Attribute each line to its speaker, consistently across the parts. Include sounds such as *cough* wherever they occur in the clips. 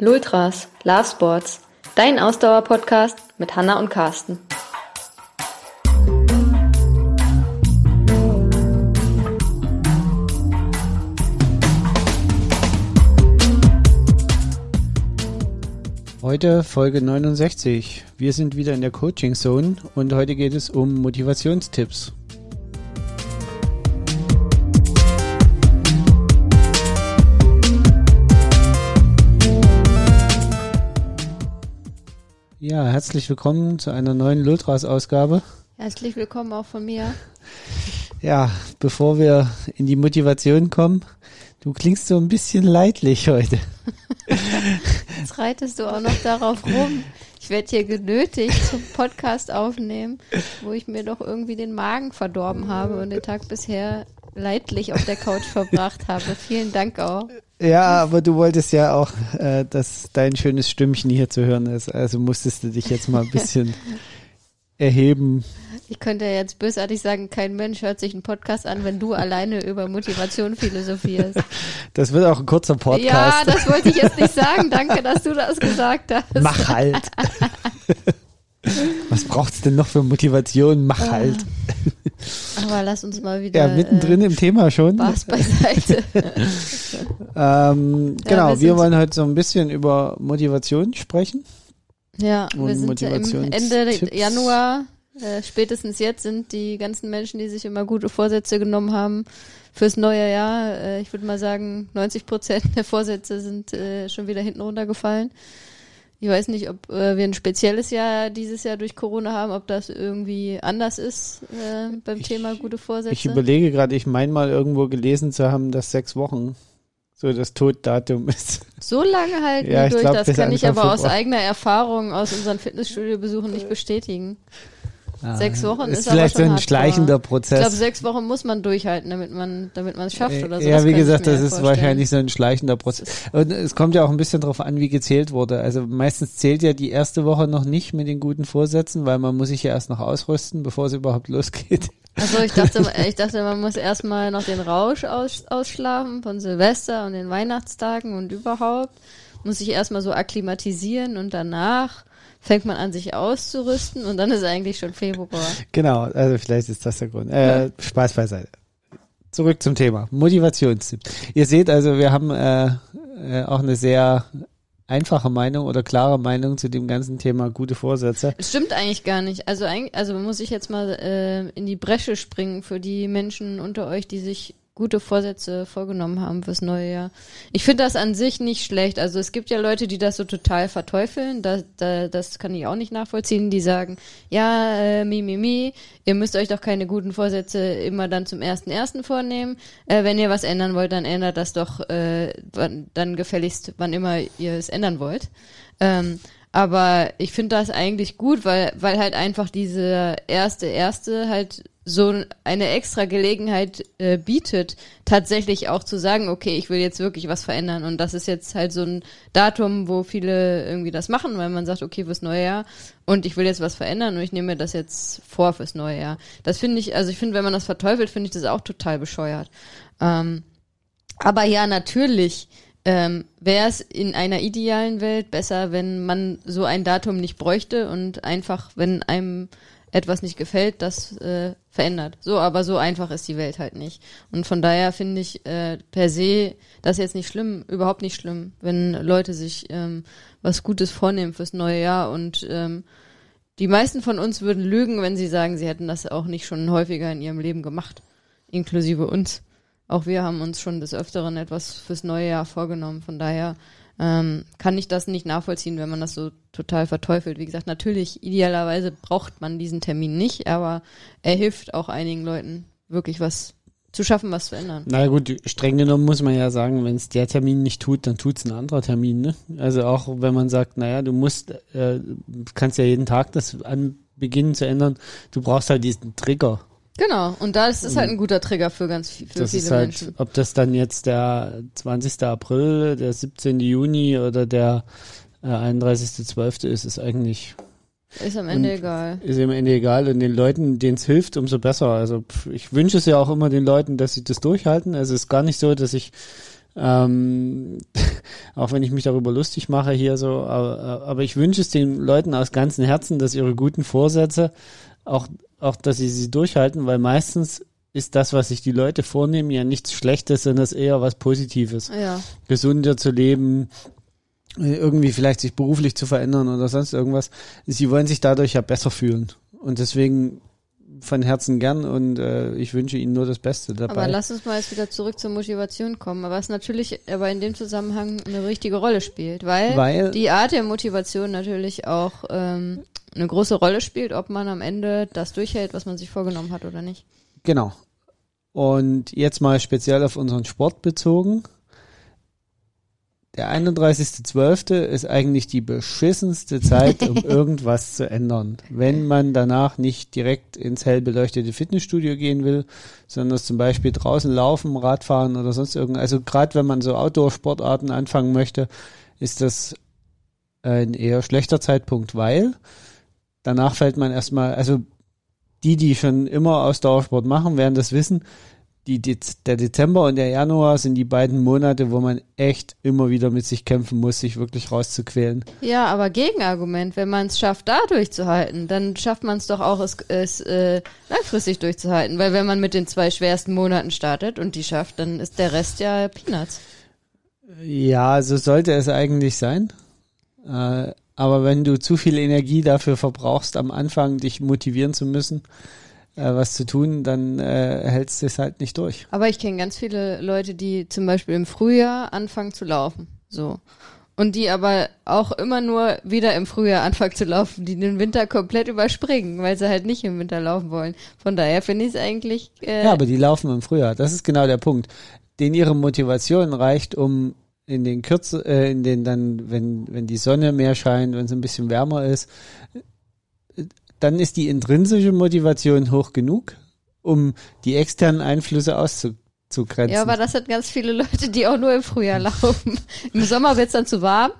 Speaker 1: Lultras, Love Sports, dein Ausdauer-Podcast mit Hanna und Carsten.
Speaker 2: Heute Folge 69. Wir sind wieder in der Coaching Zone und heute geht es um Motivationstipps. Herzlich willkommen zu einer neuen Lultras-Ausgabe.
Speaker 1: Herzlich willkommen auch von mir. *laughs*
Speaker 2: Ja, bevor wir in die Motivation kommen, du klingst so ein bisschen leidlich heute. *laughs*
Speaker 1: Jetzt reitest du auch noch darauf rum. Ich werde hier genötigt zum Podcast aufnehmen, wo ich mir doch irgendwie den Magen verdorben habe und den Tag bisher leidlich auf der Couch verbracht habe. Vielen Dank auch.
Speaker 2: Ja, aber du wolltest ja auch, äh, dass dein schönes Stimmchen hier zu hören ist. Also musstest du dich jetzt mal ein bisschen *laughs* erheben.
Speaker 1: Ich könnte ja jetzt bösartig sagen, kein Mensch hört sich einen Podcast an, wenn du alleine über Motivation philosophierst. *laughs*
Speaker 2: Das wird auch ein kurzer Podcast.
Speaker 1: Ja, das wollte ich jetzt nicht sagen. Danke, dass du das gesagt hast.
Speaker 2: Mach halt. *laughs* *laughs* Was braucht's denn noch für Motivation? Mach
Speaker 1: Ah.
Speaker 2: halt. *laughs*
Speaker 1: Aber lass uns mal wieder.
Speaker 2: Ja, mittendrin
Speaker 1: äh,
Speaker 2: im Thema schon.
Speaker 1: Spaß beiseite. *laughs*
Speaker 2: Ähm,
Speaker 1: Ja,
Speaker 2: genau,
Speaker 1: wir
Speaker 2: wir, wollen heute so ein bisschen über Motivation sprechen.
Speaker 1: Ja, wir sind ja. Ende Januar. Äh, spätestens jetzt sind die ganzen Menschen, die sich immer gute Vorsätze genommen haben fürs neue Jahr. Äh, ich würde mal sagen, 90 Prozent der Vorsätze sind äh, schon wieder hinten runtergefallen. Ich weiß nicht, ob äh, wir ein spezielles Jahr dieses Jahr durch Corona haben, ob das irgendwie anders ist äh, beim
Speaker 2: Ich-
Speaker 1: Thema gute Vorsätze.
Speaker 2: Ich überlege gerade, ich meine mal irgendwo gelesen zu haben, dass sechs Wochen so das Toddatum *laughs* ist.
Speaker 1: So lange halten
Speaker 2: Ja,
Speaker 1: durch,
Speaker 2: glaub,
Speaker 1: das kann ich aber aus eigener Erfahrung aus unseren Fitnessstudio-Besuchen nicht bestätigen. Sechs Wochen
Speaker 2: ist
Speaker 1: ist aber
Speaker 2: vielleicht so ein
Speaker 1: hardcore.
Speaker 2: schleichender
Speaker 1: Ich
Speaker 2: Prozess.
Speaker 1: glaube, sechs Wochen muss man durchhalten, damit man, damit man es schafft oder so.
Speaker 2: ja,
Speaker 1: Das
Speaker 2: wie
Speaker 1: ich
Speaker 2: gesagt, das ist
Speaker 1: vorstellen.
Speaker 2: wahrscheinlich so ein schleichender Prozess. Und es kommt ja auch ein bisschen darauf an, wie gezählt wurde. Also meistens zählt ja die erste Woche noch nicht mit den guten Vorsätzen, weil man muss sich ja erst noch ausrüsten, bevor es überhaupt losgeht.
Speaker 1: Also ich dachte, *laughs* ich dachte, man muss erstmal noch den Rausch aus, ausschlafen von Silvester und den Weihnachtstagen und überhaupt. Muss sich erstmal so akklimatisieren und danach fängt man an, sich auszurüsten und dann ist eigentlich schon Februar.
Speaker 2: Genau, also vielleicht ist das der Grund. Äh, Spaß beiseite. Zurück zum Thema. Motivationstipp. Ihr seht also, wir haben äh, äh, auch eine sehr einfache Meinung oder klare Meinung zu dem ganzen Thema gute Vorsätze.
Speaker 1: Es stimmt eigentlich gar nicht. Also, also muss ich jetzt mal äh, in die Bresche springen für die Menschen unter euch, die sich gute Vorsätze vorgenommen haben fürs neue Jahr. Ich finde das an sich nicht schlecht. Also es gibt ja Leute, die das so total verteufeln. Da, da, das kann ich auch nicht nachvollziehen. Die sagen, ja, äh, mi, mi, mi, ihr müsst euch doch keine guten Vorsätze immer dann zum ersten ersten vornehmen. Äh, wenn ihr was ändern wollt, dann ändert das doch äh, dann gefälligst, wann immer ihr es ändern wollt. Ähm, aber ich finde das eigentlich gut, weil, weil halt einfach diese erste, erste halt so eine extra Gelegenheit äh, bietet, tatsächlich auch zu sagen, okay, ich will jetzt wirklich was verändern. Und das ist jetzt halt so ein Datum, wo viele irgendwie das machen, weil man sagt, okay, fürs neue Jahr und ich will jetzt was verändern und ich nehme mir das jetzt vor fürs neue Jahr. Das finde ich, also ich finde, wenn man das verteufelt, finde ich das auch total bescheuert. Ähm, aber ja, natürlich ähm, wäre es in einer idealen Welt besser, wenn man so ein Datum nicht bräuchte und einfach, wenn einem etwas nicht gefällt, das äh, verändert. So, aber so einfach ist die Welt halt nicht. Und von daher finde ich äh, per se das jetzt nicht schlimm, überhaupt nicht schlimm, wenn Leute sich ähm, was Gutes vornehmen fürs neue Jahr und ähm, die meisten von uns würden lügen, wenn sie sagen, sie hätten das auch nicht schon häufiger in ihrem Leben gemacht, inklusive uns. Auch wir haben uns schon des Öfteren etwas fürs neue Jahr vorgenommen. Von daher ähm, kann ich das nicht nachvollziehen, wenn man das so total verteufelt. Wie gesagt, natürlich, idealerweise braucht man diesen Termin nicht, aber er hilft auch einigen Leuten, wirklich was zu schaffen, was zu ändern.
Speaker 2: Na gut, streng genommen muss man ja sagen, wenn es der Termin nicht tut, dann tut's ein anderer Termin. Ne? Also auch wenn man sagt, naja, du musst, äh, kannst ja jeden Tag das an beginnen zu ändern, du brauchst halt diesen Trigger.
Speaker 1: Genau, und da ist es halt ein guter Trigger für ganz viel, für
Speaker 2: das
Speaker 1: viele
Speaker 2: ist halt,
Speaker 1: Menschen.
Speaker 2: ob das dann jetzt der 20. April, der 17. Juni oder der äh, 31.12. ist, ist eigentlich
Speaker 1: Ist am Ende egal.
Speaker 2: ist im Ende egal und den Leuten, denen es hilft, umso besser. Also ich wünsche es ja auch immer den Leuten, dass sie das durchhalten. Also es ist gar nicht so, dass ich ähm, *laughs* auch wenn ich mich darüber lustig mache hier so, aber, aber ich wünsche es den Leuten aus ganzem Herzen, dass ihre guten Vorsätze auch, auch, dass sie sie durchhalten, weil meistens ist das, was sich die Leute vornehmen, ja nichts Schlechtes, sondern es eher was Positives.
Speaker 1: Ja.
Speaker 2: Gesünder zu leben, irgendwie vielleicht sich beruflich zu verändern oder sonst irgendwas. Sie wollen sich dadurch ja besser fühlen. Und deswegen von Herzen gern und äh, ich wünsche Ihnen nur das Beste dabei.
Speaker 1: Aber lass uns mal jetzt wieder zurück zur Motivation kommen, was natürlich aber in dem Zusammenhang eine richtige Rolle spielt, weil,
Speaker 2: Weil-
Speaker 1: die Art der Motivation natürlich auch ähm, eine große Rolle spielt, ob man am Ende das durchhält, was man sich vorgenommen hat oder nicht.
Speaker 2: Genau. Und jetzt mal speziell auf unseren Sport bezogen. Der 31.12. ist eigentlich die beschissenste Zeit, um *laughs* irgendwas zu ändern. Wenn man danach nicht direkt ins hell beleuchtete Fitnessstudio gehen will, sondern zum Beispiel draußen laufen, Radfahren oder sonst irgendwas. Also gerade wenn man so Outdoor-Sportarten anfangen möchte, ist das ein eher schlechter Zeitpunkt, weil danach fällt man erstmal, also die, die schon immer Ausdauersport machen, werden das wissen. Die, Dez- der Dezember und der Januar sind die beiden Monate, wo man echt immer wieder mit sich kämpfen muss, sich wirklich rauszuquälen.
Speaker 1: Ja, aber Gegenargument, wenn man es schafft, da durchzuhalten, dann schafft man es doch auch, es, es äh, langfristig durchzuhalten. Weil wenn man mit den zwei schwersten Monaten startet und die schafft, dann ist der Rest ja Peanuts.
Speaker 2: Ja, so sollte es eigentlich sein. Äh, aber wenn du zu viel Energie dafür verbrauchst, am Anfang dich motivieren zu müssen, äh, was zu tun, dann äh, hältst du es halt nicht durch.
Speaker 1: Aber ich kenne ganz viele Leute, die zum Beispiel im Frühjahr anfangen zu laufen. So. Und die aber auch immer nur wieder im Frühjahr anfangen zu laufen, die den Winter komplett überspringen, weil sie halt nicht im Winter laufen wollen. Von daher finde ich es eigentlich. Äh,
Speaker 2: Ja, aber die laufen im Frühjahr. Das ist genau der Punkt. Den ihre Motivation reicht, um in den Kürze, äh, in den dann, wenn, wenn die Sonne mehr scheint, wenn es ein bisschen wärmer ist, dann ist die intrinsische Motivation hoch genug, um die externen Einflüsse auszugrenzen.
Speaker 1: ja, aber das sind ganz viele Leute, die auch nur im Frühjahr laufen. Im Sommer wird's dann zu warm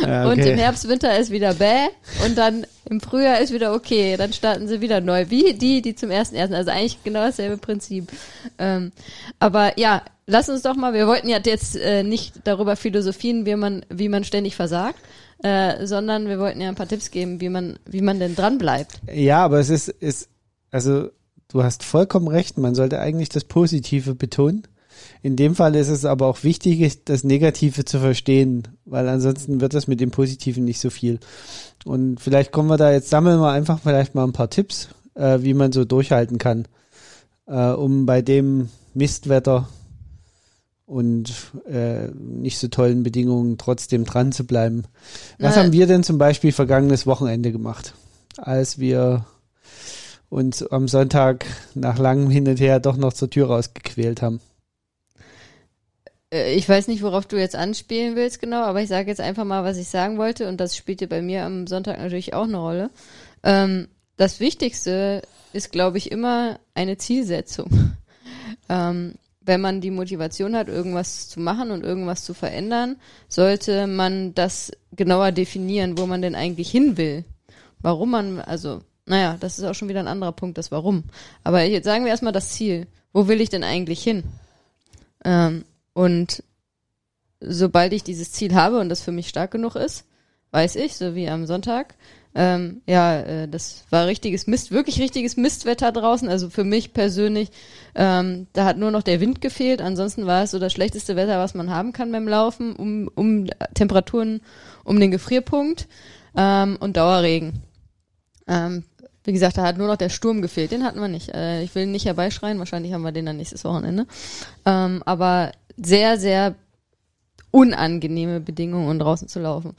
Speaker 2: Ja, *laughs*
Speaker 1: und
Speaker 2: okay.
Speaker 1: im Herbst, Winter ist wieder bäh und dann im Frühjahr ist wieder okay. Dann starten sie wieder neu. Wie die, die zum ersten ersten. Also eigentlich genau dasselbe Prinzip. Ähm, aber ja, lass uns doch mal, wir wollten ja jetzt äh, nicht darüber philosophieren, wie man, wie man ständig versagt, äh, sondern wir wollten ja ein paar Tipps geben, wie man, wie man denn dran bleibt.
Speaker 2: Ja, aber es ist, ist, also du hast vollkommen recht, man sollte eigentlich das Positive betonen. In dem Fall ist es aber auch wichtig, das Negative zu verstehen, weil ansonsten wird das mit dem Positiven nicht so viel. Und vielleicht kommen wir da jetzt, sammeln wir einfach vielleicht mal ein paar Tipps, äh, wie man so durchhalten kann, äh, um bei dem Mistwetter und äh, nicht so tollen Bedingungen trotzdem dran zu bleiben. Was
Speaker 1: Na,
Speaker 2: haben wir denn zum Beispiel vergangenes Wochenende gemacht, als wir uns am Sonntag nach langem Hin und Her doch noch zur Tür rausgequält haben?
Speaker 1: Äh, Ich weiß nicht, worauf du jetzt anspielen willst genau, aber ich sage jetzt einfach mal, was ich sagen wollte und das spielte bei mir am Sonntag natürlich auch eine Rolle. Ähm, das Wichtigste ist, glaube ich, immer eine Zielsetzung. *laughs* Ähm, wenn man die Motivation hat, irgendwas zu machen und irgendwas zu verändern, sollte man das genauer definieren, wo man denn eigentlich hin will. Warum man, also, naja, das ist auch schon wieder ein anderer Punkt, das Warum. Aber jetzt sagen wir erstmal das Ziel. Wo will ich denn eigentlich hin? Ähm, und sobald ich dieses Ziel habe und das für mich stark genug ist, weiß ich, so wie am Sonntag, ähm, ja, äh, das war richtiges Mist, wirklich richtiges Mistwetter draußen. Also für mich persönlich, ähm, da hat nur noch der Wind gefehlt. Ansonsten war es so das schlechteste Wetter, was man haben kann beim Laufen, um, um Temperaturen um den Gefrierpunkt ähm, und Dauerregen. Ähm, wie gesagt, da hat nur noch der Sturm gefehlt. Den hatten wir nicht. Äh, ich will nicht herbeischreien. Wahrscheinlich haben wir den dann nächstes Wochenende. Ähm, aber sehr, sehr unangenehme Bedingungen, um draußen zu laufen.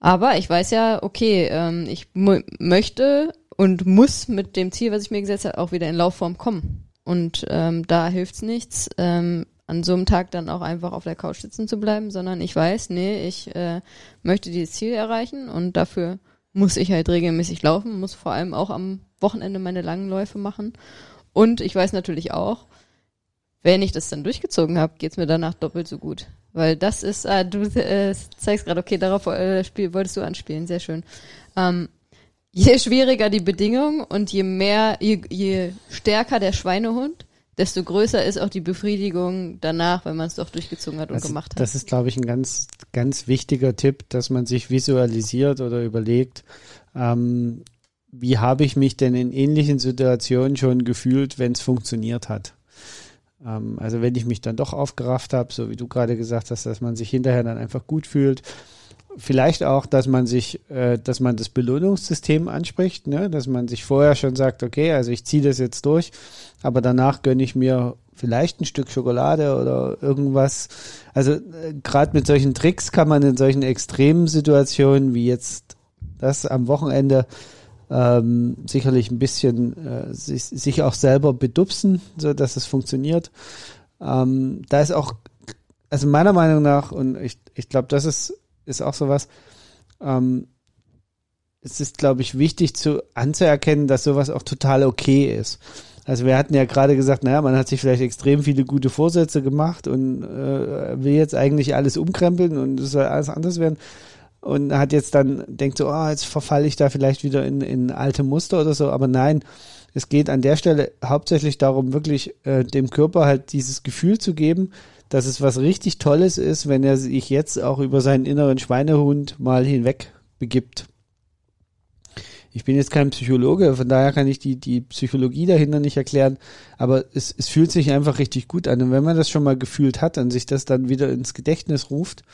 Speaker 1: Aber ich weiß ja, okay, ähm, ich möchte und muss mit dem Ziel, was ich mir gesetzt habe, auch wieder in Laufform kommen. Und ähm, da hilft's nichts, ähm, an so einem Tag dann auch einfach auf der Couch sitzen zu bleiben, sondern ich weiß, nee, ich äh, möchte dieses Ziel erreichen und dafür muss ich halt regelmäßig laufen, muss vor allem auch am Wochenende meine langen Läufe machen. Und ich weiß natürlich auch, wenn ich das dann durchgezogen habe, geht's mir danach doppelt so gut. Weil das ist, äh, du äh, zeigst gerade, okay, darauf äh, spiel, wolltest du anspielen, sehr schön. Ähm, je schwieriger die Bedingung und je mehr, je, je stärker der Schweinehund, desto größer ist auch die Befriedigung danach, wenn man es doch durchgezogen hat und
Speaker 2: Also,
Speaker 1: gemacht hat.
Speaker 2: Das ist, glaube ich, ein ganz, ganz wichtiger Tipp, dass man sich visualisiert oder überlegt, ähm, wie habe ich mich denn in ähnlichen Situationen schon gefühlt, wenn es funktioniert hat. Ähm, also wenn ich mich dann doch aufgerafft habe, so wie du gerade gesagt hast, dass man sich hinterher dann einfach gut fühlt. Vielleicht auch, dass man sich, äh, dass man das Belohnungssystem anspricht, ne? dass man sich vorher schon sagt, okay, also ich ziehe das jetzt durch, aber danach gönne ich mir vielleicht ein Stück Schokolade oder irgendwas. Also äh, gerade mit solchen Tricks kann man in solchen extremen Situationen wie jetzt das am Wochenende ähm, sicherlich ein bisschen äh, sich, sich auch selber bedupsen, so dass es funktioniert. Ähm, da ist auch, also meiner Meinung nach, und ich, ich glaube, das ist, ist auch sowas, ähm, es ist, glaube ich, wichtig zu anzuerkennen, dass sowas auch total okay ist. Also wir hatten ja gerade gesagt, naja, man hat sich vielleicht extrem viele gute Vorsätze gemacht und äh, will jetzt eigentlich alles umkrempeln und es soll alles anders werden. Und hat jetzt dann denkt so, ah, jetzt verfalle ich da vielleicht wieder in, in alte Muster oder so, aber nein, es geht an der Stelle hauptsächlich darum, wirklich äh, dem Körper halt dieses Gefühl zu geben, dass es was richtig Tolles ist, wenn er sich jetzt auch über seinen inneren Schweinehund mal hinweg begibt. Ich bin jetzt kein Psychologe, von daher kann ich die, die Psychologie dahinter nicht erklären, aber es, es fühlt sich einfach richtig gut an. Und wenn man das schon mal gefühlt hat und sich das dann wieder ins Gedächtnis ruft,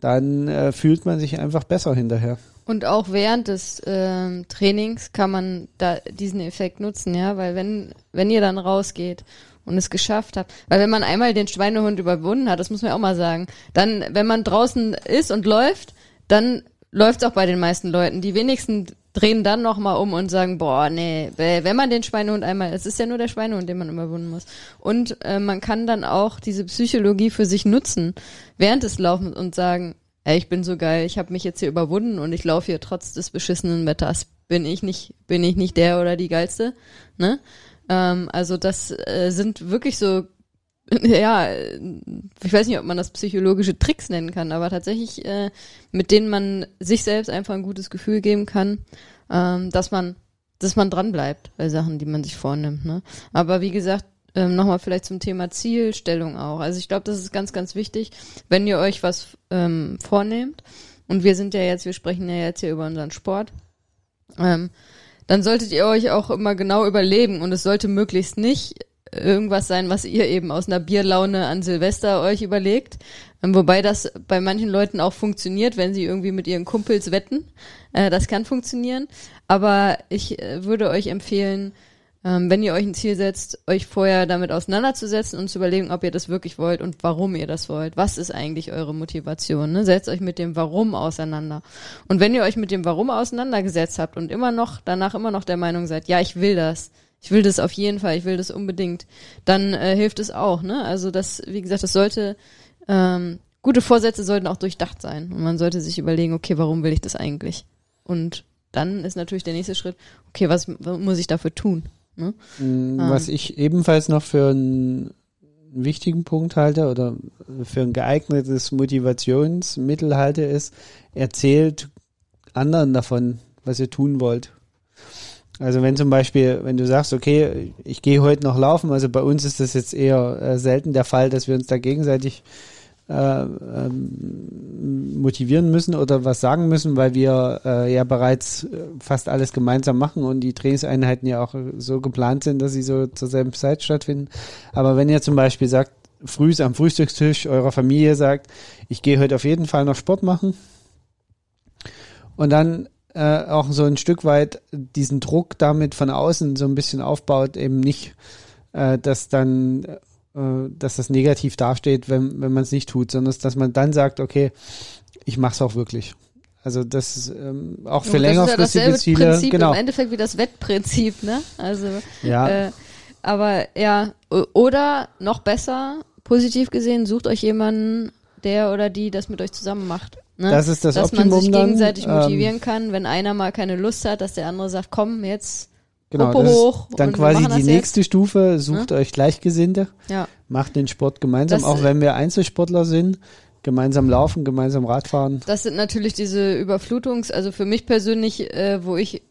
Speaker 2: dann äh, fühlt man sich einfach besser hinterher.
Speaker 1: Und auch während des ähm, Trainings kann man da diesen Effekt nutzen, ja, weil wenn, wenn ihr dann rausgeht und es geschafft habt, weil wenn man einmal den Schweinehund überwunden hat, das muss man ja auch mal sagen, dann, wenn man draußen ist und läuft, dann läuft es auch bei den meisten Leuten. Die wenigsten drehen dann nochmal um und sagen, boah, nee, wenn man den Schweinehund einmal, es ist ja nur der Schweinehund, den man überwunden muss. Und äh, man kann dann auch diese Psychologie für sich nutzen, während des Laufens und sagen, ey, ich bin so geil, ich habe mich jetzt hier überwunden und ich laufe hier trotz des beschissenen Wetters. Bin ich nicht, bin ich nicht der oder die geilste, ne? Ähm, also das äh, sind wirklich so *laughs* ja, ich weiß nicht, ob man das psychologische Tricks nennen kann, aber tatsächlich, äh, mit denen man sich selbst einfach ein gutes Gefühl geben kann, ähm, dass man, dass man dran bleibt bei Sachen, die man sich vornimmt. Ne? Aber wie gesagt, ähm, nochmal vielleicht zum Thema Zielstellung auch. Also ich glaube, das ist ganz, ganz wichtig, wenn ihr euch was ähm, vornehmt. Und wir sind ja jetzt, wir sprechen ja jetzt hier über unseren Sport. Ähm, dann solltet ihr euch auch immer genau überlegen und es sollte möglichst nicht irgendwas sein, was ihr eben aus einer Bierlaune an Silvester euch überlegt. Ähm, wobei das bei manchen Leuten auch funktioniert, wenn sie irgendwie mit ihren Kumpels wetten. Äh, das kann funktionieren. Aber ich äh, würde euch empfehlen, ähm, wenn ihr euch ein Ziel setzt, euch vorher damit auseinanderzusetzen und zu überlegen, ob ihr das wirklich wollt und warum ihr das wollt. Was ist eigentlich eure Motivation? Ne? Setzt euch mit dem Warum auseinander. Und wenn ihr euch mit dem Warum auseinandergesetzt habt und immer noch, danach immer noch der Meinung seid, ja, ich will das, ich will das auf jeden Fall, ich will das unbedingt, dann äh, hilft es auch. Ne? Also das, wie gesagt, das sollte, ähm, gute Vorsätze sollten auch durchdacht sein. Und man sollte sich überlegen, okay, warum will ich das eigentlich? Und dann ist natürlich der nächste Schritt, okay, was, was muss ich dafür tun? Ne?
Speaker 2: Was ich ebenfalls noch für einen wichtigen Punkt halte oder für ein geeignetes Motivationsmittel halte, ist, erzählt anderen davon, was ihr tun wollt. Also wenn zum Beispiel, wenn du sagst, okay, ich gehe heute noch laufen, also bei uns ist das jetzt eher äh, selten der Fall, dass wir uns da gegenseitig äh, ähm, motivieren müssen oder was sagen müssen, weil wir äh, ja bereits äh, fast alles gemeinsam machen und die Trainingseinheiten ja auch so geplant sind, dass sie so zur selben Zeit stattfinden. Aber wenn ihr zum Beispiel sagt, früh am Frühstückstisch eurer Familie sagt, ich gehe heute auf jeden Fall noch Sport machen und dann äh, auch so ein Stück weit diesen Druck damit von außen so ein bisschen aufbaut, eben nicht, äh, dass dann dass das negativ dasteht, wenn, wenn man es nicht tut, sondern dass man dann sagt, okay, ich mache es auch wirklich. Also das ist ähm, auch für längerfristige
Speaker 1: ja
Speaker 2: Ziele.
Speaker 1: Prinzip
Speaker 2: Genau.
Speaker 1: Im Endeffekt wie das Wettprinzip, ne? Also
Speaker 2: Ja.
Speaker 1: äh, aber ja, oder noch besser, positiv gesehen, sucht euch jemanden, der oder die das mit euch zusammen macht. Ne?
Speaker 2: Das ist das
Speaker 1: dass man
Speaker 2: Optimum
Speaker 1: sich
Speaker 2: dann,
Speaker 1: gegenseitig
Speaker 2: ähm,
Speaker 1: motivieren kann, wenn einer mal keine Lust hat, dass der andere sagt, komm, jetzt
Speaker 2: Genau, das
Speaker 1: hoch
Speaker 2: dann quasi die nächste Stufe, sucht euch Gleichgesinnte,
Speaker 1: ja.
Speaker 2: macht den Sport gemeinsam,
Speaker 1: Das-
Speaker 2: auch wenn wir Einzelsportler sind, gemeinsam laufen, gemeinsam Radfahren.
Speaker 1: Das sind natürlich diese Überflutungs, also für mich persönlich, äh, wo ich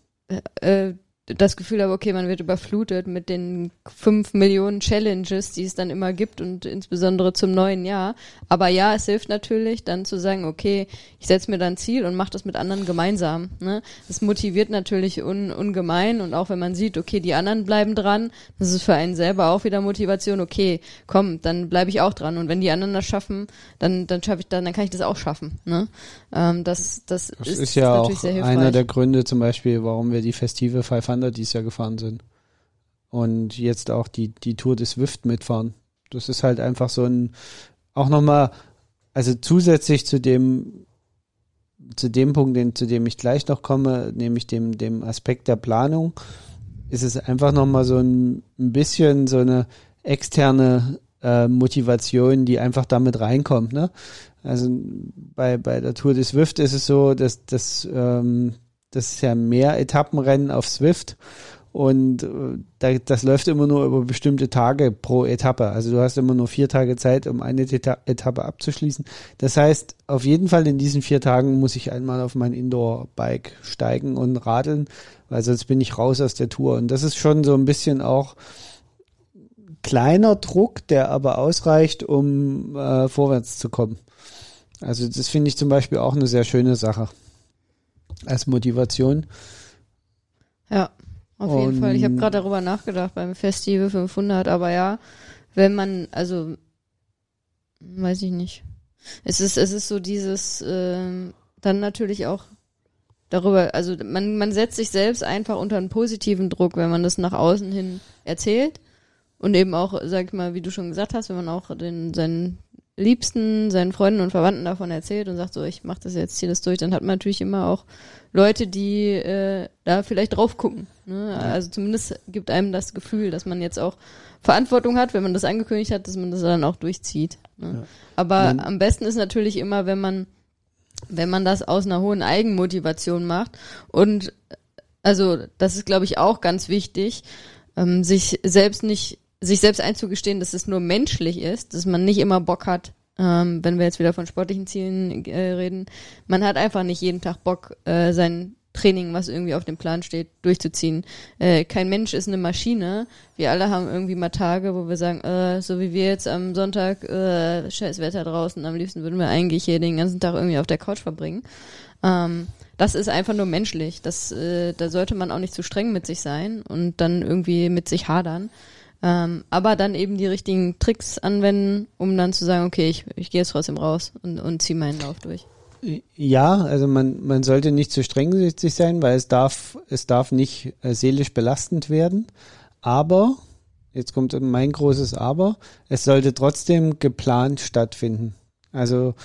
Speaker 1: äh, das Gefühl habe, okay, man wird überflutet mit den fünf Millionen Challenges, die es dann immer gibt und insbesondere zum neuen Jahr. Aber ja, es hilft natürlich dann zu sagen, okay, ich setze mir dann ein Ziel und mache das mit anderen gemeinsam. Ne? Das motiviert natürlich un, ungemein und auch wenn man sieht, okay, die anderen bleiben dran, das ist für einen selber auch wieder Motivation, okay, komm, dann bleibe ich auch dran und wenn die anderen das schaffen, dann dann schaffe ich dann, dann kann ich das auch schaffen. Ne? Ähm, das, das,
Speaker 2: Das
Speaker 1: ist,
Speaker 2: ist ja
Speaker 1: natürlich
Speaker 2: auch
Speaker 1: sehr hilfreich.
Speaker 2: einer der Gründe zum Beispiel, warum wir die Festive 500 dieses Jahr gefahren sind. Und jetzt auch die, die Tour des Swift mitfahren. Das ist halt einfach so ein, auch nochmal, also zusätzlich zu dem, zu dem Punkt, den, zu dem ich gleich noch komme, nämlich dem, dem Aspekt der Planung, ist es einfach nochmal so ein, ein bisschen so eine externe äh, Motivation, die einfach damit reinkommt. Ne? Also bei, bei der Tour des Swift ist es so, dass, dass ähm, das ist ja mehr Etappenrennen auf Swift und äh, da, das läuft immer nur über bestimmte Tage pro Etappe. Also du hast immer nur vier Tage Zeit, um eine Eta Etappe abzuschließen. Das heißt, auf jeden Fall in diesen vier Tagen muss ich einmal auf mein Indoor-Bike steigen und radeln, weil sonst bin ich raus aus der Tour. Und das ist schon so ein bisschen auch kleiner Druck, der aber ausreicht, um äh, vorwärts zu kommen. Also das finde ich zum Beispiel auch eine sehr schöne Sache als Motivation.
Speaker 1: Ja, auf jeden
Speaker 2: Und-
Speaker 1: Fall. Ich habe gerade darüber nachgedacht beim Festival 500, aber ja, wenn man, also, weiß ich nicht. Es ist, es ist so dieses, ähm, dann natürlich auch darüber, also man, man setzt sich selbst einfach unter einen positiven Druck, wenn man das nach außen hin erzählt und eben auch, sag ich mal, wie du schon gesagt hast, wenn man auch den, seinen Liebsten, seinen Freunden und Verwandten davon erzählt und sagt so, ich mache das jetzt, ziehe das durch, dann hat man natürlich immer auch Leute, die äh, da vielleicht drauf gucken. Ne? Also zumindest gibt einem das Gefühl, dass man jetzt auch Verantwortung hat, wenn man das angekündigt hat, dass man das dann auch durchzieht. Ne?
Speaker 2: Ja.
Speaker 1: Aber
Speaker 2: Man-
Speaker 1: am besten ist natürlich immer, wenn man wenn man das aus einer hohen Eigenmotivation macht und also das ist glaube ich auch ganz wichtig, ähm, sich selbst nicht sich selbst einzugestehen, dass es nur menschlich ist, dass man nicht immer Bock hat, ähm, wenn wir jetzt wieder von sportlichen Zielen äh, reden, man hat einfach nicht jeden Tag Bock, äh, sein Training, was irgendwie auf dem Plan steht, durchzuziehen. Äh, kein Mensch ist eine Maschine. Wir alle haben irgendwie mal Tage, wo wir sagen, äh, so wie wir jetzt am Sonntag, äh, scheiß Wetter draußen, am liebsten würden wir eigentlich hier den ganzen Tag irgendwie auf der Couch verbringen. Ähm, das ist einfach nur menschlich. Das, äh, da sollte man auch nicht zu streng mit sich sein und dann irgendwie mit sich hadern. Ähm, aber dann eben die richtigen Tricks anwenden, um dann zu sagen, okay, ich, ich gehe jetzt trotzdem raus und, und ziehe meinen Lauf durch.
Speaker 2: Ja, also man, man sollte nicht zu streng sein, weil es darf, es darf nicht äh, seelisch belastend werden. Aber, jetzt kommt mein großes Aber, es sollte trotzdem geplant stattfinden. Also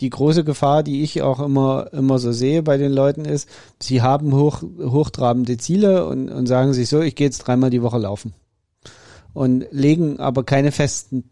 Speaker 2: die große Gefahr, die ich auch immer, immer so sehe bei den Leuten ist, sie haben hoch, hochtrabende Ziele und, und sagen sich so, ich gehe jetzt dreimal die Woche laufen. Und legen aber keine festen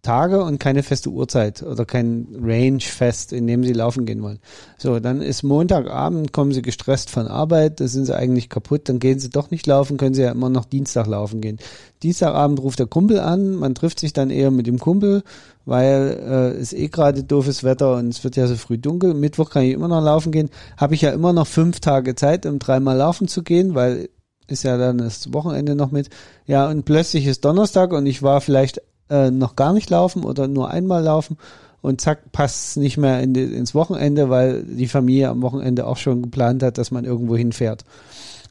Speaker 2: Tage und keine feste Uhrzeit oder kein Range fest, in dem sie laufen gehen wollen. So, dann ist Montagabend, kommen sie gestresst von Arbeit, da sind sie eigentlich kaputt, dann gehen sie doch nicht laufen, können sie ja immer noch Dienstag laufen gehen. Dienstagabend ruft der Kumpel an, man trifft sich dann eher mit dem Kumpel, weil äh, es eh gerade doofes Wetter und es wird ja so früh dunkel. Mittwoch kann ich immer noch laufen gehen, habe ich ja immer noch fünf Tage Zeit, um dreimal laufen zu gehen, weil ist ja dann das Wochenende noch mit. Ja, und plötzlich ist Donnerstag und ich war vielleicht äh, noch gar nicht laufen oder nur einmal laufen und zack, passt nicht mehr in die, ins Wochenende, weil die Familie am Wochenende auch schon geplant hat, dass man irgendwo hinfährt.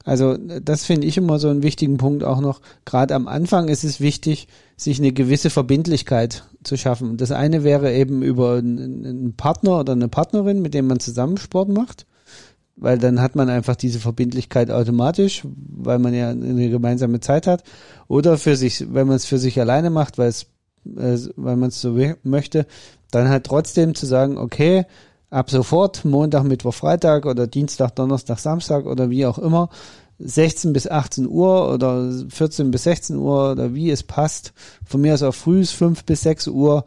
Speaker 2: Also das finde ich immer so einen wichtigen Punkt auch noch. Gerade am Anfang ist es wichtig, sich eine gewisse Verbindlichkeit zu schaffen. Das eine wäre eben über einen Partner oder eine Partnerin, mit dem man zusammen Sport macht weil dann hat man einfach diese Verbindlichkeit automatisch, weil man ja eine gemeinsame Zeit hat. Oder für sich, wenn man es für sich alleine macht, weil es, äh, weil man es so möchte, dann halt trotzdem zu sagen, okay, ab sofort, Montag, Mittwoch, Freitag oder Dienstag, Donnerstag, Samstag oder wie auch immer, 16 bis 18 Uhr oder 14 bis 16 Uhr oder wie es passt. Von mir aus auch früh 5 bis 6 Uhr.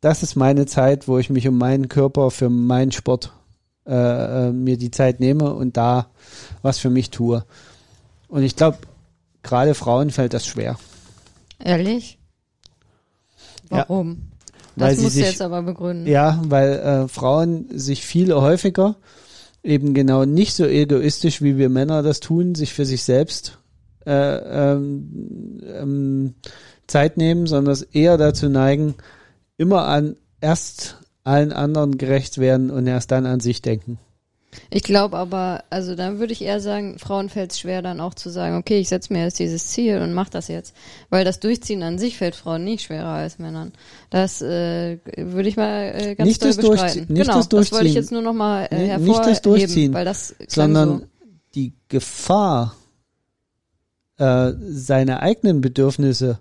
Speaker 2: Das ist meine Zeit, wo ich mich um meinen Körper für meinen Sport äh, äh, mir die Zeit nehme und da was für mich tue. Und ich glaube, gerade Frauen fällt das schwer.
Speaker 1: Ehrlich?
Speaker 2: Ja.
Speaker 1: Warum?
Speaker 2: Weil
Speaker 1: Das
Speaker 2: sie
Speaker 1: musst du
Speaker 2: sich-
Speaker 1: jetzt aber begründen.
Speaker 2: Ja, weil äh, Frauen sich viel häufiger eben genau nicht so egoistisch, wie wir Männer das tun, sich für sich selbst äh, ähm, ähm, Zeit nehmen, sondern eher dazu neigen, immer an erst allen anderen gerecht werden und erst dann an sich denken.
Speaker 1: Ich glaube aber, also dann würde ich eher sagen, Frauen fällt es schwer dann auch zu sagen, okay, ich setze mir jetzt dieses Ziel und mache das jetzt. Weil das Durchziehen an sich fällt Frauen nicht schwerer als Männern. Das äh, würde ich mal äh, ganz
Speaker 2: nicht
Speaker 1: doll bestreiten.
Speaker 2: Nicht
Speaker 1: genau,
Speaker 2: das,
Speaker 1: das wollte ich jetzt nur nochmal äh, hervorheben,
Speaker 2: nicht das Durchziehen,
Speaker 1: weil das
Speaker 2: sondern
Speaker 1: so.
Speaker 2: die Gefahr, äh, seine eigenen Bedürfnisse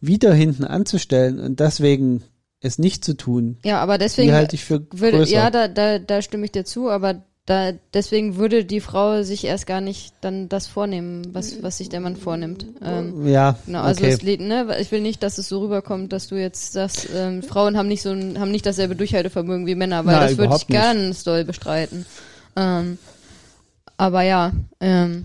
Speaker 2: wieder hinten anzustellen und deswegen es nicht zu tun,
Speaker 1: Ja, aber deswegen
Speaker 2: die halte ich für
Speaker 1: würde,
Speaker 2: größer.
Speaker 1: ja, da, da, da stimme ich dir zu, aber da, deswegen würde die Frau sich erst gar nicht dann das vornehmen, was, was sich der Mann vornimmt. Ähm,
Speaker 2: ja,
Speaker 1: Genau, also
Speaker 2: okay.
Speaker 1: es ne, ich will nicht, dass es so rüberkommt, dass du jetzt sagst, ähm, Frauen haben nicht so ein, haben nicht dasselbe Durchhaltevermögen wie Männer, weil
Speaker 2: Na,
Speaker 1: das würde ich
Speaker 2: nicht.
Speaker 1: ganz doll bestreiten. Ähm, aber ja, ähm,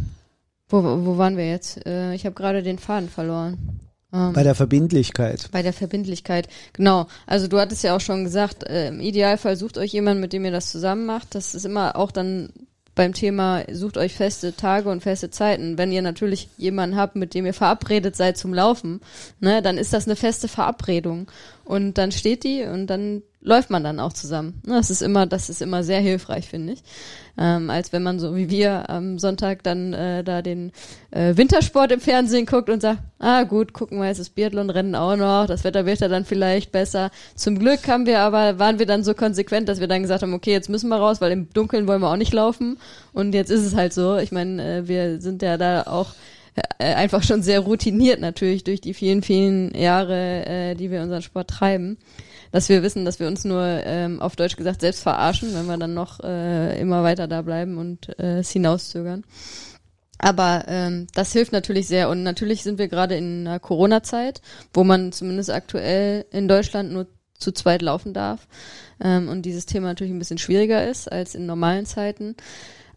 Speaker 1: wo, wo waren wir jetzt? Äh, ich habe gerade den Faden verloren. Ähm,
Speaker 2: Bei der Verbindlichkeit.
Speaker 1: bei der Verbindlichkeit, genau. Also du hattest ja auch schon gesagt, äh, im Idealfall sucht euch jemand, mit dem ihr das zusammen macht. Das ist immer auch dann beim Thema, sucht euch feste Tage und feste Zeiten. Wenn ihr natürlich jemanden habt, mit dem ihr verabredet seid zum Laufen, ne, dann ist das eine feste Verabredung. Und dann steht die und dann läuft man dann auch zusammen. Ne, Das ist immer, das ist immer sehr hilfreich, finde ich. Ähm, als wenn man so wie wir am Sonntag dann äh, da den äh, Wintersport im Fernsehen guckt und sagt, ah gut, gucken wir jetzt das Biathlon-Rennen auch noch, das Wetter wird ja dann vielleicht besser. Zum Glück haben wir aber, waren wir dann so konsequent, dass wir dann gesagt haben, okay, jetzt müssen wir raus, weil im Dunkeln wollen wir auch nicht laufen. Und jetzt ist es halt so. Ich meine, äh, wir sind ja da auch äh, einfach schon sehr routiniert natürlich durch die vielen, vielen Jahre, äh, die wir unseren Sport treiben, dass wir wissen, dass wir uns nur ähm, auf Deutsch gesagt selbst verarschen, wenn wir dann noch äh, immer weiter da bleiben und äh, es hinauszögern. Aber ähm, das hilft natürlich sehr und natürlich sind wir gerade in einer Corona-Zeit, wo man zumindest aktuell in Deutschland nur zu zweit laufen darf ähm, und dieses Thema natürlich ein bisschen schwieriger ist als in normalen Zeiten.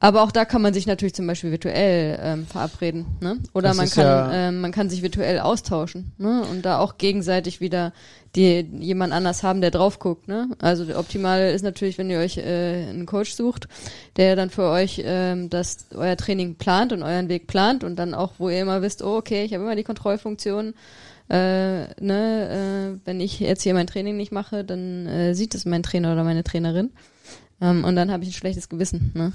Speaker 1: Aber auch da kann man sich natürlich zum Beispiel virtuell ähm, verabreden, ne? Oder
Speaker 2: Das
Speaker 1: man kann
Speaker 2: ja-
Speaker 1: ähm, man kann sich virtuell austauschen, ne? Und da auch gegenseitig wieder die jemand anders haben, der drauf guckt, ne? Also optimal ist natürlich, wenn ihr euch äh, einen Coach sucht, der dann für euch ähm, das euer Training plant und euren Weg plant und dann auch, wo ihr immer wisst, oh okay, ich habe immer die Kontrollfunktion. Äh, ne, äh, wenn ich jetzt hier mein Training nicht mache, dann äh, sieht es mein Trainer oder meine Trainerin. Ähm, und dann habe ich ein schlechtes Gewissen. Ne?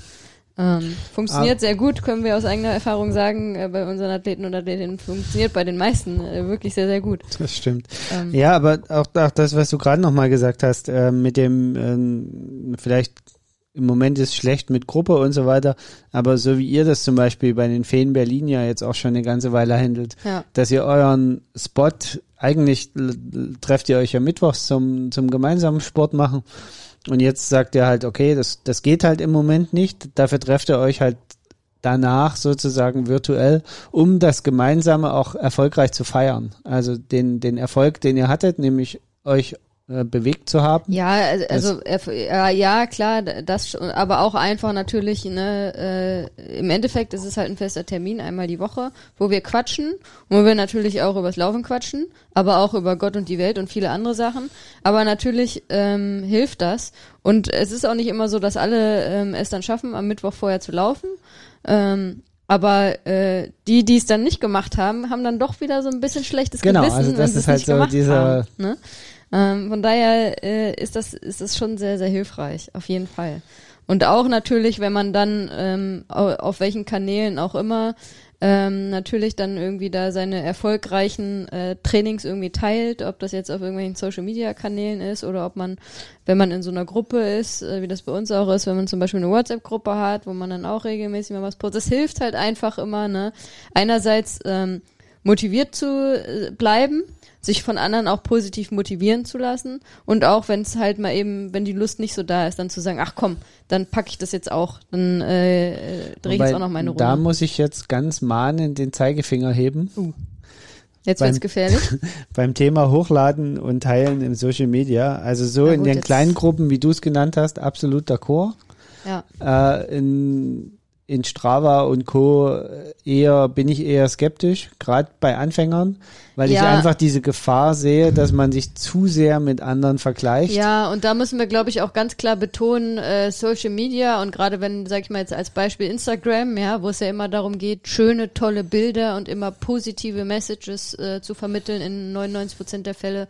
Speaker 1: Ähm, funktioniert sehr gut, können wir aus eigener Erfahrung sagen, äh, bei unseren Athleten und Athletinnen funktioniert bei den meisten äh, wirklich sehr, sehr gut.
Speaker 2: Das stimmt.
Speaker 1: Ähm,
Speaker 2: Ja, aber auch, auch das, was du gerade nochmal gesagt hast, äh, mit dem ähm, vielleicht im Moment ist schlecht mit Gruppe und so weiter, aber so wie ihr das zum Beispiel bei den Feen Berlin ja jetzt auch schon eine ganze Weile handelt,
Speaker 1: Ja.
Speaker 2: dass ihr euren Spot, eigentlich trefft ihr euch ja mittwochs zum, zum gemeinsamen Sport machen und jetzt sagt ihr halt, okay, das, das geht halt im Moment nicht, dafür trefft ihr euch halt danach sozusagen virtuell, um das Gemeinsame auch erfolgreich zu feiern. Also den, den Erfolg, den ihr hattet, nämlich euch äh, bewegt zu haben.
Speaker 1: Ja, also, also äh, ja, klar, das schon, aber auch einfach natürlich, ne, äh, im Endeffekt ist es halt ein fester Termin, einmal die Woche, wo wir quatschen, wo wir natürlich auch übers Laufen quatschen, aber auch über Gott und die Welt und viele andere Sachen. Aber natürlich ähm, hilft das. Und es ist auch nicht immer so, dass alle ähm, es dann schaffen, am Mittwoch vorher zu laufen. Ähm, aber äh, die, die es dann nicht gemacht haben, haben dann doch wieder so ein bisschen schlechtes
Speaker 2: Genau,
Speaker 1: Gewissen,
Speaker 2: also das
Speaker 1: wenn sie
Speaker 2: ist
Speaker 1: es
Speaker 2: halt
Speaker 1: nicht
Speaker 2: so
Speaker 1: gemacht
Speaker 2: dieser-
Speaker 1: haben. Ne? Ähm, von daher äh, ist das ist das schon sehr sehr hilfreich, auf jeden Fall. Und auch natürlich, wenn man dann ähm, au- auf welchen Kanälen auch immer ähm, natürlich dann irgendwie da seine erfolgreichen äh, Trainings irgendwie teilt, ob das jetzt auf irgendwelchen Social Media Kanälen ist oder ob man, wenn man in so einer Gruppe ist, äh, wie das bei uns auch ist, wenn man zum Beispiel eine WhatsApp-Gruppe hat, wo man dann auch regelmäßig mal was postet, das hilft halt einfach immer, ne? Einerseits ähm, motiviert zu äh, bleiben, sich von anderen auch positiv motivieren zu lassen und auch wenn es halt mal eben, wenn die Lust nicht so da ist, dann zu sagen, ach komm, dann packe ich das jetzt auch, dann äh, äh, drehe ich jetzt auch noch meine Runde.
Speaker 2: Da muss ich jetzt ganz mahnend den Zeigefinger heben.
Speaker 1: jetzt
Speaker 2: beim-
Speaker 1: wird's gefährlich. *laughs*
Speaker 2: beim Thema Hochladen und Teilen im Social Media. Also so
Speaker 1: Na
Speaker 2: in
Speaker 1: gut,
Speaker 2: den
Speaker 1: jetzt-
Speaker 2: kleinen Gruppen, wie du es genannt hast, absolut d'accord.
Speaker 1: ja.
Speaker 2: Äh, in, in Strava und Co. eher, bin ich eher skeptisch, gerade bei Anfängern, weil ich
Speaker 1: Ja.
Speaker 2: einfach diese Gefahr sehe, dass man sich zu sehr mit anderen vergleicht.
Speaker 1: Ja, und da müssen wir, glaube ich, auch ganz klar betonen, äh, Social Media und gerade wenn, sag ich mal jetzt als Beispiel Instagram, ja, wo es ja immer darum geht, schöne, tolle Bilder und immer positive Messages äh, zu vermitteln in 99 Prozent der Fälle,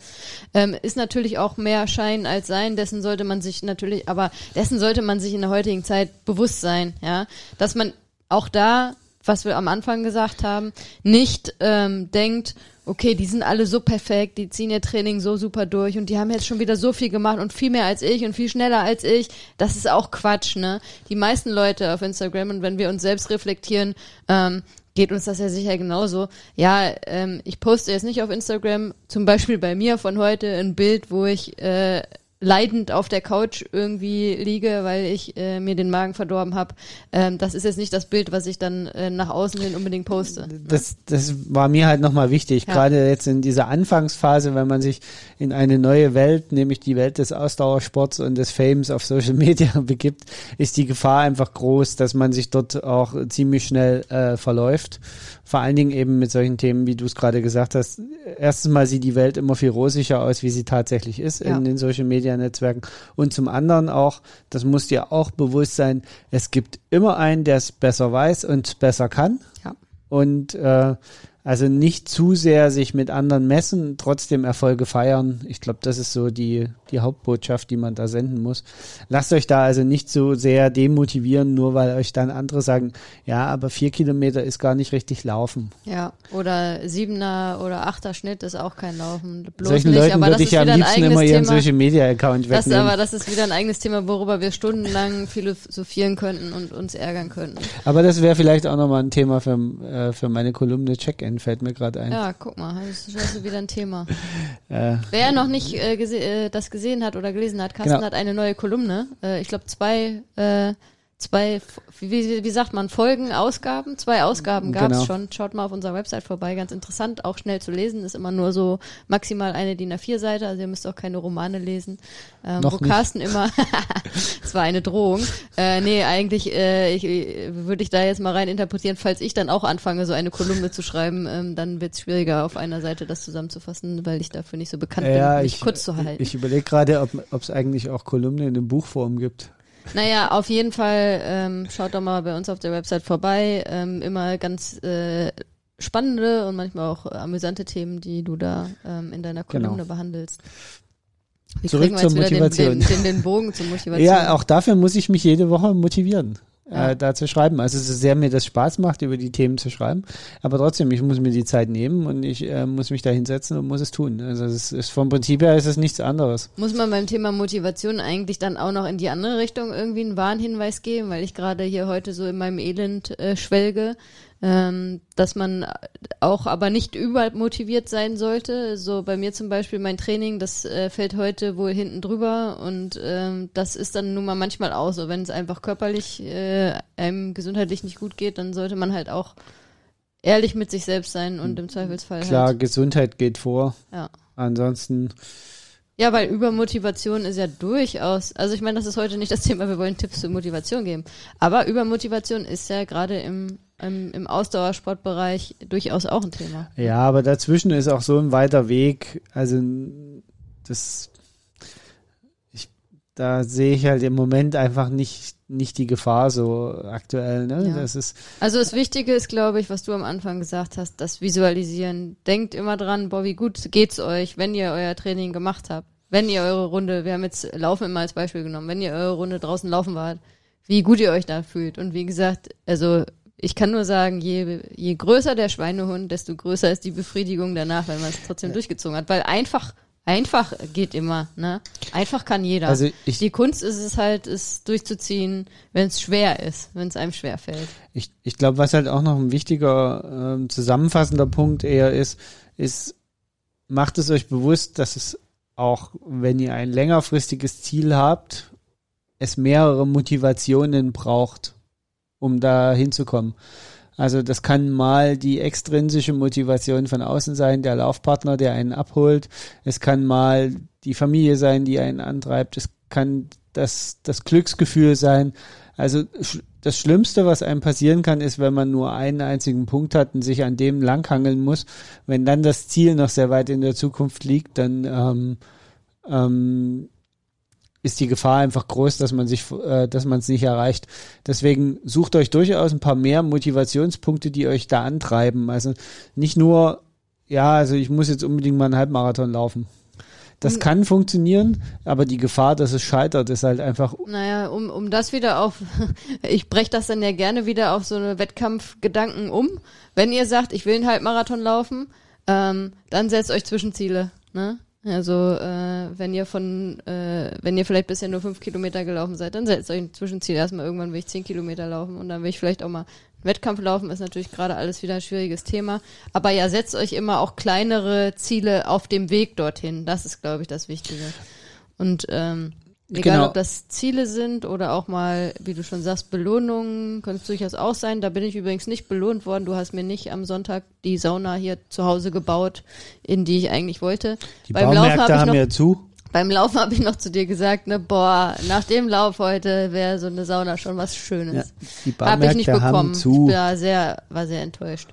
Speaker 1: ähm, ist natürlich auch mehr Schein als Sein. Dessen sollte man sich natürlich, aber dessen sollte man sich in der heutigen Zeit bewusst sein, ja, dass man auch da, was wir am Anfang gesagt haben, nicht ähm, denkt, okay, die sind alle so perfekt, die ziehen ihr Training so super durch und die haben jetzt schon wieder so viel gemacht und viel mehr als ich und viel schneller als ich. Das ist auch Quatsch, ne? Die meisten Leute auf Instagram und wenn wir uns selbst reflektieren, ähm, geht uns das ja sicher genauso. Ja, ähm, ich poste jetzt nicht auf Instagram, zum Beispiel bei mir von heute, ein Bild, wo ich äh, leidend auf der Couch irgendwie liege, weil ich äh, mir den Magen verdorben habe. Ähm, das ist jetzt nicht das Bild, was ich dann äh, nach außen hin unbedingt poste.
Speaker 2: Das, das war mir halt nochmal wichtig,
Speaker 1: Ja.
Speaker 2: gerade jetzt in dieser Anfangsphase, wenn man sich in eine neue Welt, nämlich die Welt des Ausdauersports und des Fames auf Social Media *laughs* begibt, ist die Gefahr einfach groß, dass man sich dort auch ziemlich schnell äh, verläuft. Vor allen Dingen eben mit solchen Themen, wie du es gerade gesagt hast. Erstens mal sieht die Welt immer viel rosiger aus, wie sie tatsächlich ist
Speaker 1: Ja.
Speaker 2: in den Social Media Netzwerken. Und zum anderen auch, das muss dir auch bewusst sein, es gibt immer einen, der es besser weiß und besser kann.
Speaker 1: Ja.
Speaker 2: Und äh, also nicht zu sehr sich mit anderen messen, trotzdem Erfolge feiern. Ich glaube, das ist so die, die Hauptbotschaft, die man da senden muss. Lasst euch da also nicht so sehr demotivieren, nur weil euch dann andere sagen, ja, aber vier Kilometer ist gar nicht richtig laufen.
Speaker 1: Ja, oder Siebener oder Achter Schnitt ist auch kein Laufen. Bloß
Speaker 2: Solchen
Speaker 1: nicht,
Speaker 2: Leuten
Speaker 1: aber
Speaker 2: würde
Speaker 1: das
Speaker 2: ich
Speaker 1: ist
Speaker 2: ja am liebsten immer ihren
Speaker 1: Thema.
Speaker 2: Social Media Account
Speaker 1: Das,
Speaker 2: wegnehmen.
Speaker 1: aber das ist wieder ein eigenes Thema, worüber wir stundenlang philosophieren könnten und uns ärgern könnten.
Speaker 2: Aber das wäre vielleicht auch nochmal ein Thema für, äh, für meine Kolumne Check-In, fällt mir gerade ein.
Speaker 1: Ja, guck mal, das ist wieder ein Thema. *laughs*
Speaker 2: Äh,
Speaker 1: Wer noch nicht äh, gese äh, das gesehen hat oder gelesen hat, Carsten
Speaker 2: Genau.
Speaker 1: hat eine neue Kolumne. Äh, ich glaube zwei, äh, zwei, wie, wie, sagt man, Folgen, Ausgaben? Zwei Ausgaben gab's
Speaker 2: Genau.
Speaker 1: schon. Schaut mal auf unserer Website vorbei, ganz interessant, auch schnell zu lesen. Ist immer nur so maximal eine DIN A4-Seite, also ihr müsst auch keine Romane lesen. Ähm,
Speaker 2: Noch
Speaker 1: wo
Speaker 2: nicht.
Speaker 1: Carsten immer, *laughs* das war eine Drohung. Äh, nee, eigentlich äh, ich, äh, würde ich da jetzt mal rein interpretieren, falls ich dann auch anfange, so eine Kolumne zu schreiben, ähm, dann wird es schwieriger, auf einer Seite das zusammenzufassen, weil ich dafür nicht so bekannt
Speaker 2: ja,
Speaker 1: bin, mich
Speaker 2: ich,
Speaker 1: kurz zu halten.
Speaker 2: ich überlege gerade, ob es eigentlich auch Kolumne in Buchform gibt.
Speaker 1: Naja, auf jeden Fall ähm, schaut doch mal bei uns auf der Website vorbei. Ähm, immer ganz äh, spannende und manchmal auch amüsante Themen, die du da ähm, in deiner
Speaker 2: Genau.
Speaker 1: Kolumne behandelst. Wie
Speaker 2: Zurück zur Motivation.
Speaker 1: Den, den, den Bogen zur *laughs* Motivation.
Speaker 2: Ja, auch dafür muss ich mich jede Woche motivieren,
Speaker 1: Ja.
Speaker 2: äh, da zu schreiben. Also so sehr mir das Spaß macht, über die Themen zu schreiben. Aber trotzdem, ich muss mir die Zeit nehmen und ich äh, muss mich da hinsetzen und muss es tun. Also es ist vom Prinzip her ist es nichts anderes.
Speaker 1: Muss man beim Thema Motivation eigentlich dann auch noch in die andere Richtung irgendwie einen Warnhinweis geben, weil ich gerade hier heute so in meinem Elend äh, schwelge, ähm, dass man auch aber nicht überall motiviert sein sollte. So bei mir zum Beispiel mein Training, das äh, fällt heute wohl hinten drüber und ähm, das ist dann nun mal manchmal auch so, wenn es einfach körperlich äh, einem gesundheitlich nicht gut geht, dann sollte man halt auch ehrlich mit sich selbst sein und im Zweifelsfall
Speaker 2: Klar,
Speaker 1: halt.
Speaker 2: Gesundheit geht vor.
Speaker 1: Ja.
Speaker 2: Ansonsten,
Speaker 1: Ja, weil Übermotivation ist ja durchaus, also ich meine, das ist heute nicht das Thema, wir wollen Tipps zur Motivation geben, aber Übermotivation ist ja gerade im, im, im Ausdauersportbereich durchaus auch ein Thema.
Speaker 2: ja, aber dazwischen ist auch so ein weiter Weg. Also das, da sehe ich halt im Moment einfach nicht nicht die Gefahr so aktuell. Ne?
Speaker 1: Ja.
Speaker 2: Das ist
Speaker 1: Also das Wichtige ist, glaube ich, was du am Anfang gesagt hast, das Visualisieren. Denkt immer dran, boah, wie gut geht's euch, wenn ihr euer Training gemacht habt. Wenn ihr eure Runde, wir haben jetzt Laufen immer als Beispiel genommen, wenn ihr eure Runde draußen laufen wart, wie gut ihr euch da fühlt. Und wie gesagt, also ich kann nur sagen, je, je größer der Schweinehund, desto größer ist die Befriedigung danach, wenn man es trotzdem durchgezogen hat. Weil einfach, einfach geht immer, ne? Einfach kann jeder.
Speaker 2: Also ich-
Speaker 1: die Kunst ist es halt, es durchzuziehen, wenn es schwer ist, wenn es einem schwer fällt.
Speaker 2: Ich, ich glaube, was halt auch noch ein wichtiger ähm, zusammenfassender Punkt eher ist, ist, macht es euch bewusst, dass es auch, wenn ihr ein längerfristiges Ziel habt, es mehrere Motivationen braucht, um da hinzukommen. Also das kann mal die extrinsische Motivation von außen sein, der Laufpartner, der einen abholt. Es kann mal die Familie sein, die einen antreibt. Es kann das, das Glücksgefühl sein. Also das Schlimmste, was einem passieren kann, ist, wenn man nur einen einzigen Punkt hat und sich an dem langhangeln muss. Wenn dann das Ziel noch sehr weit in der Zukunft liegt, dann ähm, ähm, ist die Gefahr einfach groß, dass man sich, äh, dass man es nicht erreicht. Deswegen sucht euch durchaus ein paar mehr Motivationspunkte, die euch da antreiben. Also nicht nur, ja, also ich muss jetzt unbedingt mal einen Halbmarathon laufen. Das
Speaker 1: Und-
Speaker 2: kann funktionieren, aber die Gefahr, dass es scheitert, ist halt einfach
Speaker 1: Naja, um, um das wieder auf, *laughs* ich breche das dann ja gerne wieder auf so eine Wettkampfgedanken um. Wenn ihr sagt, ich will einen Halbmarathon laufen, ähm, dann setzt euch Zwischenziele. Ne? Also äh, wenn ihr von, äh, wenn ihr vielleicht bisher nur fünf Kilometer gelaufen seid, dann setzt euch ein Zwischenziel. Erstmal irgendwann will ich zehn Kilometer laufen und dann will ich vielleicht auch mal einen Wettkampf laufen. Ist natürlich gerade alles wieder ein schwieriges Thema. Aber ja, setzt euch immer auch kleinere Ziele auf dem Weg dorthin. Das ist, glaube ich, das Wichtige. Und ähm, Egal,
Speaker 2: Genau.
Speaker 1: ob das Ziele sind oder auch mal, wie du schon sagst, Belohnungen, können es durchaus auch sein. Da bin ich übrigens nicht belohnt worden. Du hast mir nicht am Sonntag die Sauna hier zu Hause gebaut, in die ich eigentlich wollte.
Speaker 2: Die
Speaker 1: Beim Laufen
Speaker 2: Baumärkte
Speaker 1: habe ich
Speaker 2: haben
Speaker 1: noch,
Speaker 2: ja zu.
Speaker 1: beim Laufen habe ich noch zu dir gesagt, ne, boah, nach dem Lauf heute wäre so eine Sauna schon was
Speaker 2: Ja,
Speaker 1: Schönes.
Speaker 2: die
Speaker 1: Habe ich nicht
Speaker 2: Baumärkte
Speaker 1: bekommen.
Speaker 2: zu.
Speaker 1: Ich war sehr, war sehr enttäuscht.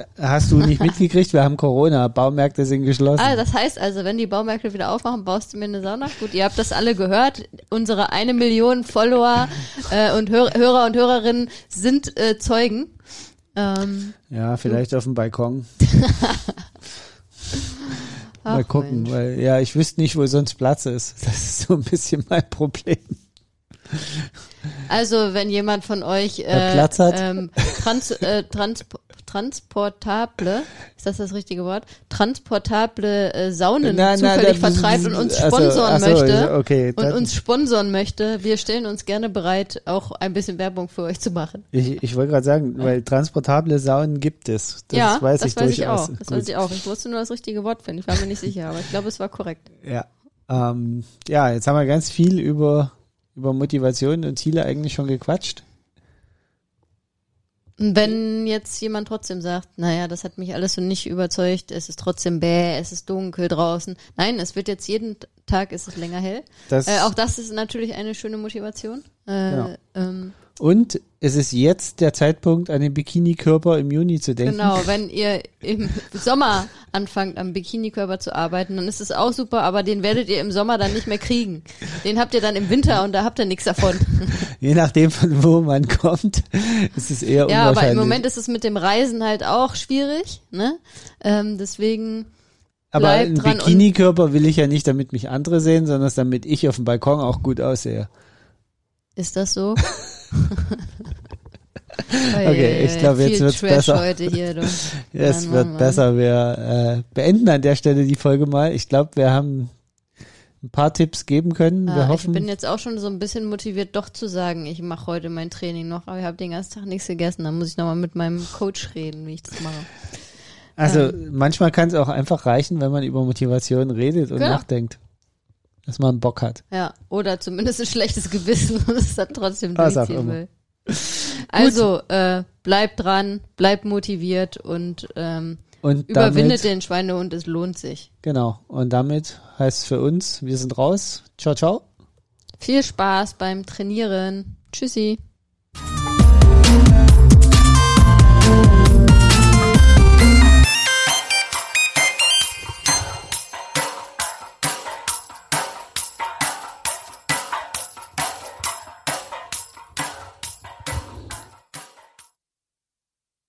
Speaker 2: Äh, Hast du nicht mitgekriegt? Wir haben Corona. Baumärkte sind geschlossen.
Speaker 1: Ah, das heißt also, wenn die Baumärkte wieder aufmachen, baust du mir eine Sauna? Gut, ihr habt das alle gehört. Unsere eine Million Follower äh, und Hör Hörer und Hörerinnen sind äh, Zeugen. Ähm,
Speaker 2: Ja, vielleicht auf dem Balkon. *laughs*
Speaker 1: ach,
Speaker 2: Mal gucken,
Speaker 1: Mensch.
Speaker 2: weil ja, ich wüsste nicht, wo sonst Platz ist. Das ist so ein bisschen mein Problem.
Speaker 1: Also, wenn jemand von euch äh,
Speaker 2: Platz hat.
Speaker 1: Ähm, trans, äh, trans, transportable, ist das das richtige Wort? Transportable äh, Saunen
Speaker 2: Nein,
Speaker 1: zufällig vertreibt und uns
Speaker 2: ach so,
Speaker 1: sponsoren
Speaker 2: ach so,
Speaker 1: möchte.
Speaker 2: Okay,
Speaker 1: Und uns sponsoren möchte, wir stellen uns gerne bereit, auch ein bisschen Werbung für euch zu machen.
Speaker 2: ich, ich wollte gerade sagen, weil transportable Saunen gibt es. Das
Speaker 1: ja,
Speaker 2: weiß
Speaker 1: das
Speaker 2: ich
Speaker 1: weiß ich
Speaker 2: durchaus.
Speaker 1: auch. Das
Speaker 2: Gut.
Speaker 1: weiß ich auch. Ich wusste nur das richtige Wort finden. Ich war mir nicht sicher, aber ich glaube, es war korrekt.
Speaker 2: Ja. Ähm, ja, jetzt haben wir ganz viel über, über Motivation und Ziele eigentlich schon gequatscht.
Speaker 1: Wenn jetzt jemand trotzdem sagt, naja, das hat mich alles so nicht überzeugt, es ist trotzdem bäh, es ist dunkel draußen. Nein, es wird jetzt jeden Tag, ist es länger hell.
Speaker 2: Das,
Speaker 1: Äh, auch das ist natürlich eine schöne Motivation. Äh,
Speaker 2: Genau.
Speaker 1: ähm,
Speaker 2: und es ist jetzt der Zeitpunkt, an den Bikini-Körper im Juni zu denken.
Speaker 1: genau, wenn ihr im Sommer anfangt, am Bikinikörper zu arbeiten, dann ist es auch super, aber den werdet ihr im Sommer dann nicht mehr kriegen. Den habt ihr dann im Winter und da habt ihr nichts davon. *laughs*
Speaker 2: Je nachdem, von wo man kommt, ist es eher
Speaker 1: Ja, aber im Moment ist es mit dem Reisen halt auch schwierig, ne? Ähm, deswegen
Speaker 2: aber einen Bikini-Körper will ich ja nicht, damit mich andere sehen, sondern damit ich auf dem Balkon auch gut aussehe.
Speaker 1: Ist das so? *laughs*
Speaker 2: Okay, ich glaube, jetzt wird's
Speaker 1: Trash
Speaker 2: besser.
Speaker 1: heute hier.
Speaker 2: Es *laughs*
Speaker 1: Mann,
Speaker 2: wird
Speaker 1: Mann, Mann.
Speaker 2: besser. Wir äh, beenden an der Stelle die Folge mal. Ich glaube, wir haben ein paar Tipps geben können.
Speaker 1: Ah, ich
Speaker 2: hoffen.
Speaker 1: bin jetzt auch schon so ein bisschen motiviert, doch zu sagen, ich mache heute mein Training noch, aber ich habe den ganzen Tag nichts gegessen. Dann muss ich nochmal mit meinem Coach reden, wie ich das mache.
Speaker 2: also
Speaker 1: ähm,
Speaker 2: manchmal kann es auch einfach reichen, wenn man über Motivation redet und
Speaker 1: Genau.
Speaker 2: nachdenkt. Dass man Bock hat.
Speaker 1: Ja, oder zumindest ein schlechtes Gewissen *laughs* und es dann trotzdem durchziehen will. Also, äh, bleibt dran, bleibt motiviert und ähm,
Speaker 2: Und
Speaker 1: überwindet
Speaker 2: damit,
Speaker 1: den Schweinehund, es lohnt sich.
Speaker 2: genau. Und damit heißt es für uns, wir sind raus. Ciao, ciao.
Speaker 1: Viel Spaß beim Trainieren. Tschüssi.